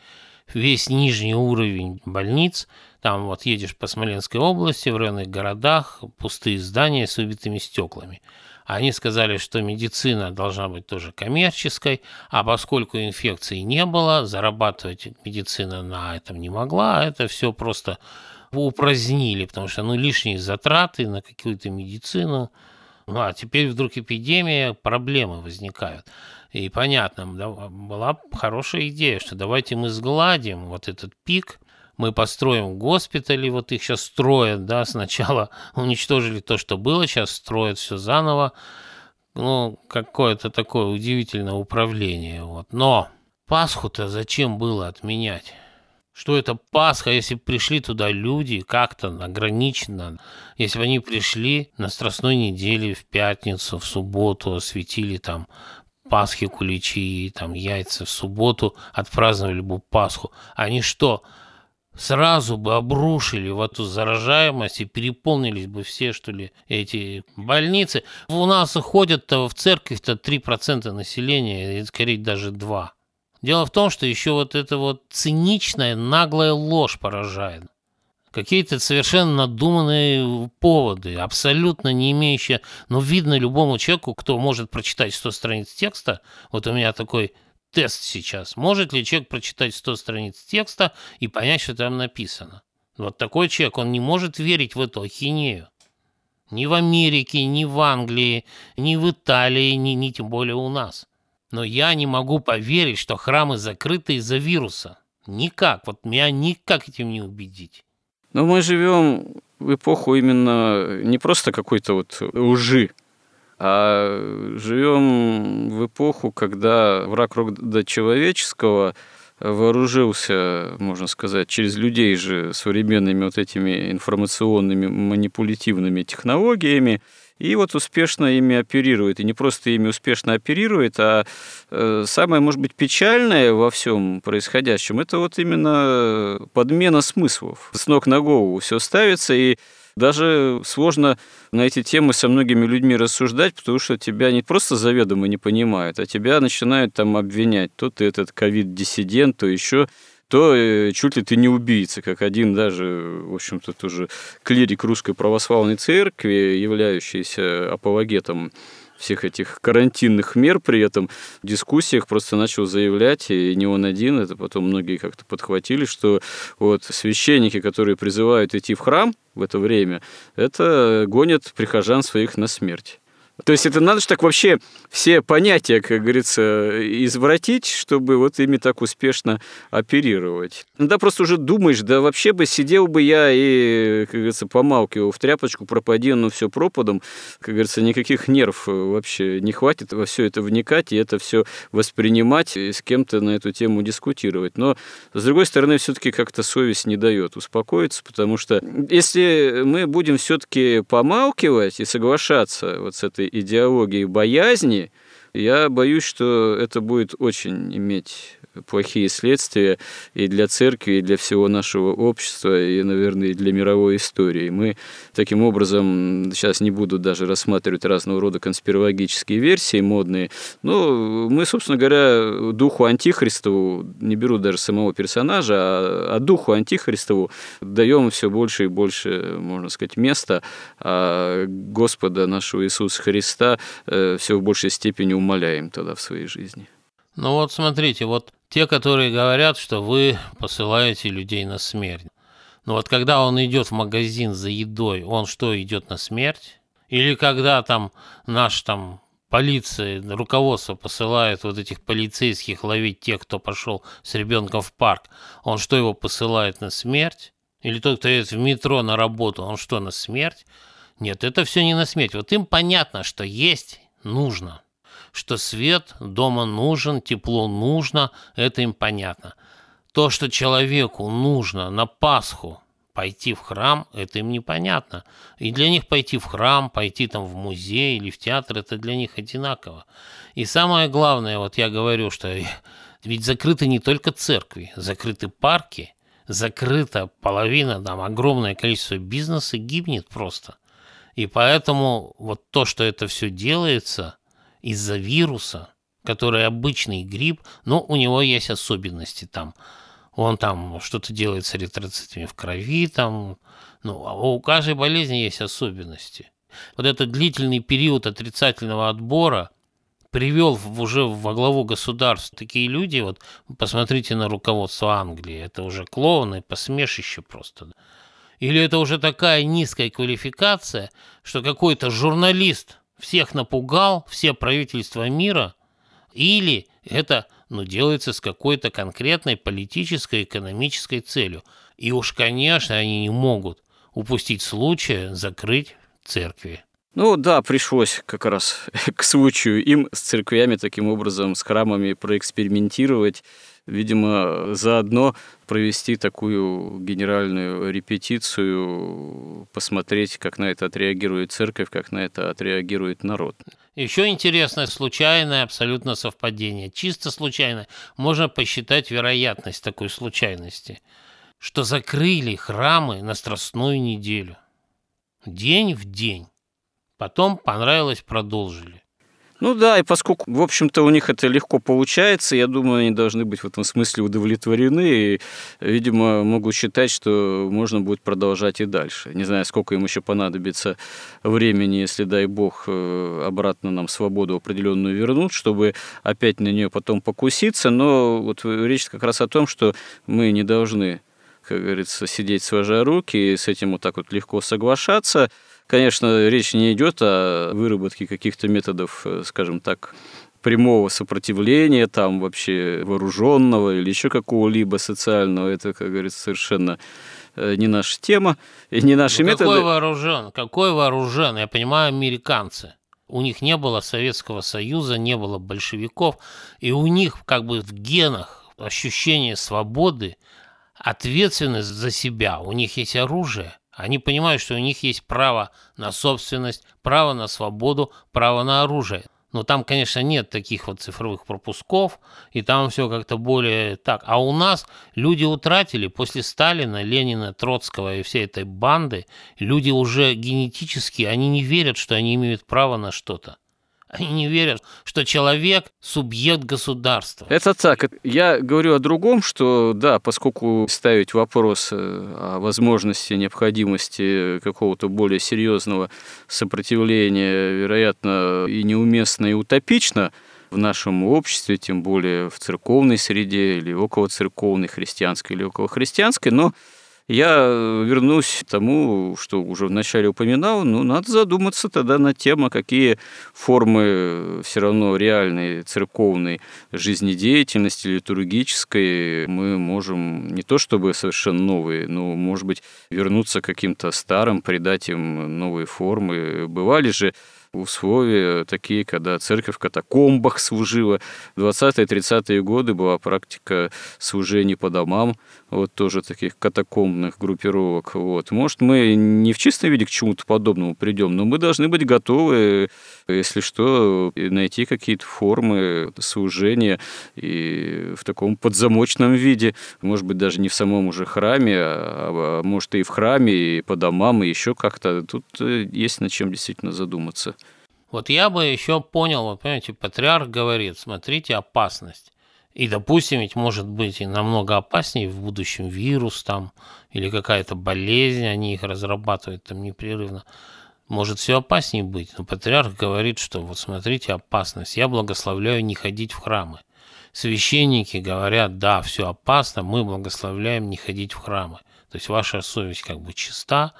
весь нижний уровень больниц. Там вот едешь по Смоленской области, в районных городах, пустые здания с убитыми стеклами. Они сказали, что медицина должна быть тоже коммерческой, а поскольку инфекции не было, зарабатывать медицина на этом не могла, а это все просто упразднили, потому что ну, лишние затраты на какую-то медицину. Ну, а теперь вдруг эпидемия, проблемы возникают. И понятно, была хорошая идея, что давайте мы сгладим вот этот пик, мы построим госпитали, вот их сейчас строят, да, сначала уничтожили то, что было, сейчас строят все заново. Ну, какое-то такое удивительное управление. Вот. Но Пасху-то зачем было отменять? Что это Пасха, если пришли туда люди как-то ограниченно, если бы они пришли на Страстной неделе в пятницу, в субботу, осветили там Пасхи, куличи, там яйца в субботу, отпраздновали бы Пасху, они что, сразу бы обрушили в эту заражаемость и переполнились бы все, что ли, эти больницы. У нас ходят-то в церковь-то 3% населения, скорее даже 2%. Дело в том, что еще вот эта вот циничная, наглая ложь поражает. Какие-то совершенно надуманные поводы, абсолютно не имеющие... Но видно любому человеку, кто может прочитать 100 страниц текста, вот у меня такой тест сейчас, может ли человек прочитать 100 страниц текста и понять, что там написано. Вот такой человек, он не может верить в эту ахинею. Ни в Америке, ни в Англии, ни в Италии, ни, ни тем более у нас. Но я не могу поверить, что храмы закрыты из-за вируса. Никак. Вот меня никак этим не убедить. Но мы живем в эпоху именно не просто какой-то вот лжи, а живем в эпоху, когда враг рода человеческого вооружился, можно сказать, через людей же современными вот этими информационными манипулятивными технологиями, и вот успешно ими оперирует. И не просто ими успешно оперирует, а э, самое, может быть, печальное во всем происходящем, это вот именно подмена смыслов. С ног на голову все ставится, и даже сложно на эти темы со многими людьми рассуждать, потому что тебя не просто заведомо не понимают, а тебя начинают там обвинять. То ты этот ковид-диссидент, то еще то э, чуть ли ты не убийца, как один даже, в общем-то, тоже клирик Русской Православной Церкви, являющийся апологетом всех этих карантинных мер при этом в дискуссиях просто начал заявлять, и не он один, это потом многие как-то подхватили, что вот священники, которые призывают идти в храм в это время, это гонят прихожан своих на смерть. То есть это надо же так вообще все понятия, как говорится, извратить, чтобы вот ими так успешно оперировать. Да просто уже думаешь, да вообще бы сидел бы я и, как говорится, помалкивал в тряпочку, пропади, ну все пропадом. Как говорится, никаких нерв вообще не хватит во все это вникать и это все воспринимать и с кем-то на эту тему дискутировать. Но, с другой стороны, все-таки как-то совесть не дает успокоиться, потому что если мы будем все-таки помалкивать и соглашаться вот с этой идеологии боязни, я боюсь, что это будет очень иметь плохие следствия и для церкви, и для всего нашего общества, и, наверное, и для мировой истории. Мы таким образом, сейчас не буду даже рассматривать разного рода конспирологические версии модные, но мы, собственно говоря, духу Антихристову, не беру даже самого персонажа, а, а духу Антихристову даем все больше и больше, можно сказать, места, а Господа нашего Иисуса Христа э, все в большей степени умоляем тогда в своей жизни. Ну вот смотрите, вот те, которые говорят, что вы посылаете людей на смерть. Но вот когда он идет в магазин за едой, он что, идет на смерть? Или когда там наш там полиция, руководство посылает вот этих полицейских ловить тех, кто пошел с ребенком в парк, он что, его посылает на смерть? Или тот, кто едет в метро на работу, он что, на смерть? Нет, это все не на смерть. Вот им понятно, что есть нужно. Что свет дома нужен, тепло нужно, это им понятно. То, что человеку нужно на Пасху пойти в храм, это им непонятно. И для них пойти в храм, пойти там в музей или в театр, это для них одинаково. И самое главное, вот я говорю, что ведь закрыты не только церкви, закрыты парки, закрыта половина, там огромное количество бизнеса гибнет просто. И поэтому вот то, что это все делается из-за вируса, который обычный грипп, но у него есть особенности там – он там что-то делает с эритроцитами в крови, там, ну, а у каждой болезни есть особенности. Вот этот длительный период отрицательного отбора привел в, уже во главу государства такие люди, вот посмотрите на руководство Англии, это уже клоуны, посмешище просто. Или это уже такая низкая квалификация, что какой-то журналист всех напугал, все правительства мира, или это но делается с какой-то конкретной политической, экономической целью. И уж, конечно, они не могут упустить случая закрыть церкви. Ну да, пришлось как раз к случаю им с церквями таким образом, с храмами проэкспериментировать видимо, заодно провести такую генеральную репетицию, посмотреть, как на это отреагирует церковь, как на это отреагирует народ. Еще интересное случайное абсолютно совпадение. Чисто случайно. Можно посчитать вероятность такой случайности, что закрыли храмы на Страстную неделю. День в день. Потом понравилось, продолжили. Ну да, и поскольку, в общем-то, у них это легко получается, я думаю, они должны быть в этом смысле удовлетворены и, видимо, могут считать, что можно будет продолжать и дальше. Не знаю, сколько им еще понадобится времени, если, дай бог, э, обратно нам свободу определенную вернут, чтобы опять на нее потом покуситься, но вот речь как раз о том, что мы не должны как говорится, сидеть сложа руки и с этим вот так вот легко соглашаться – Конечно, речь не идет о выработке каких-то методов, э, скажем так, прямого сопротивления, там вообще вооруженного или еще какого-либо социального. Это, как говорится, совершенно э, не наша тема не наши ну, методы. Какой вооружен? Какой вооружен? Я понимаю, американцы. У них не было Советского Союза, не было большевиков, и у них как бы в генах ощущение свободы, ответственность за себя. У них есть оружие, они понимают, что у них есть право на собственность, право на свободу, право на оружие. Но там, конечно, нет таких вот цифровых пропусков, и там все как-то более так. А у нас люди утратили после Сталина, Ленина, Троцкого и всей этой банды, люди уже генетически, они не верят, что они имеют право на что-то. Они не верят, что человек – субъект государства. Это так. Я говорю о другом, что да, поскольку ставить вопрос э, о возможности, необходимости какого-то более серьезного сопротивления, вероятно, и неуместно, и утопично в нашем обществе, тем более в церковной среде или около церковной, христианской или около христианской, но я вернусь к тому, что уже вначале упоминал, ну, надо задуматься тогда на тему, какие формы все равно реальной церковной жизнедеятельности, литургической мы можем не то чтобы совершенно новые, но, может быть, вернуться к каким-то старым, придать им новые формы. Бывали же условия такие, когда церковь в катакомбах служила. В 20-30-е годы была практика служения по домам, вот тоже таких катакомбных группировок. Вот. Может, мы не в чистом виде к чему-то подобному придем, но мы должны быть готовы, если что, найти какие-то формы служения и в таком подзамочном виде, может быть, даже не в самом уже храме, а, а может и в храме, и по домам, и еще как-то. Тут э, есть над чем действительно задуматься. Вот я бы еще понял, вот понимаете, патриарх говорит, смотрите, опасность. И, допустим, ведь может быть и намного опаснее в будущем вирус там или какая-то болезнь, они их разрабатывают там непрерывно. Может все опаснее быть, но патриарх говорит, что вот смотрите, опасность. Я благословляю не ходить в храмы. священники говорят, да, все опасно, мы благословляем не ходить в храмы. То есть ваша совесть как бы чиста,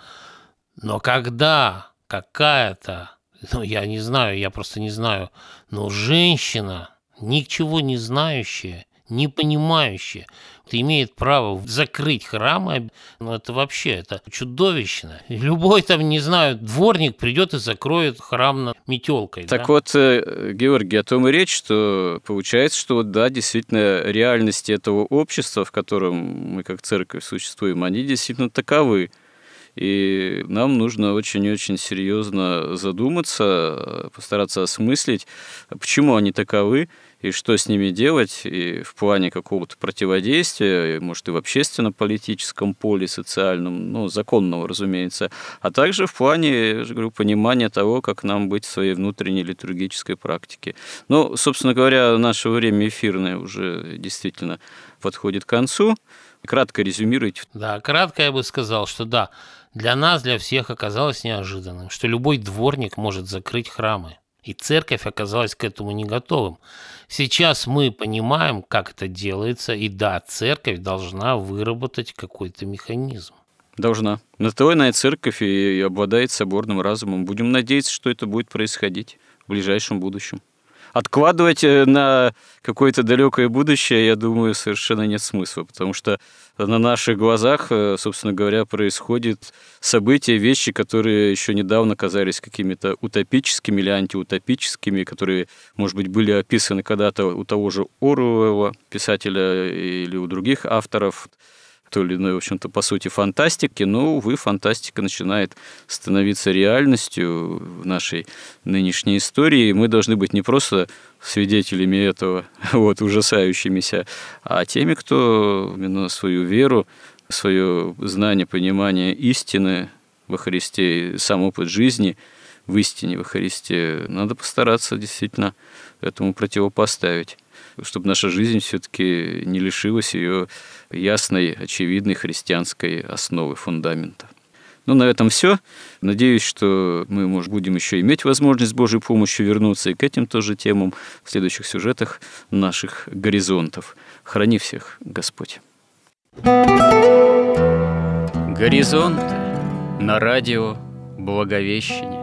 но когда какая-то, ну я не знаю, я просто не знаю, но женщина, ничего не знающая, не понимающая, имеет право закрыть храмы, ну это вообще, это чудовищно. Любой там, не знаю, дворник придет и закроет храм на метелкой. Так да? вот, э, Георгий, о том и речь, что получается, что да, действительно, реальности этого общества, в котором мы как церковь существуем, они действительно таковы. И нам нужно очень-очень серьезно задуматься, постараться осмыслить, почему они таковы, и что с ними делать и в плане какого-то противодействия, может, и в общественно-политическом поле, социальном, ну, законного, разумеется, а также в плане, я же говорю, понимания того, как нам быть в своей внутренней литургической практике. Ну, собственно говоря, наше время эфирное уже действительно подходит к концу. Кратко резюмируйте. Да, кратко я бы сказал, что да, для нас, для всех оказалось неожиданным, что любой дворник может закрыть храмы. И церковь оказалась к этому не готовым. Сейчас мы понимаем, как это делается, и да, церковь должна выработать какой-то механизм. Должна. На то иная церковь и обладает соборным разумом. Будем надеяться, что это будет происходить в ближайшем будущем откладывать э, на какое-то далекое будущее, я думаю, совершенно нет смысла, потому что на наших глазах, э, собственно говоря, происходят события, вещи, которые еще недавно казались какими-то утопическими или антиутопическими, которые, может быть, были описаны когда-то у того же Оруэлла, писателя, или у других авторов той или иной, в общем-то, по сути, фантастики, но, увы, фантастика начинает становиться реальностью в нашей нынешней истории, мы должны быть не просто свидетелями этого, вот, ужасающимися, а теми, кто именно свою веру, свое знание, понимание истины во Христе, сам опыт жизни в истине во Христе, надо постараться действительно этому противопоставить чтобы наша жизнь все-таки не лишилась ее ясной, очевидной христианской основы, фундамента. Ну, на этом все. Надеюсь, что мы, может, будем еще иметь возможность с Божьей помощью вернуться и к этим тоже темам в следующих сюжетах наших горизонтов. Храни всех, Господь. Горизонты на радио Благовещение.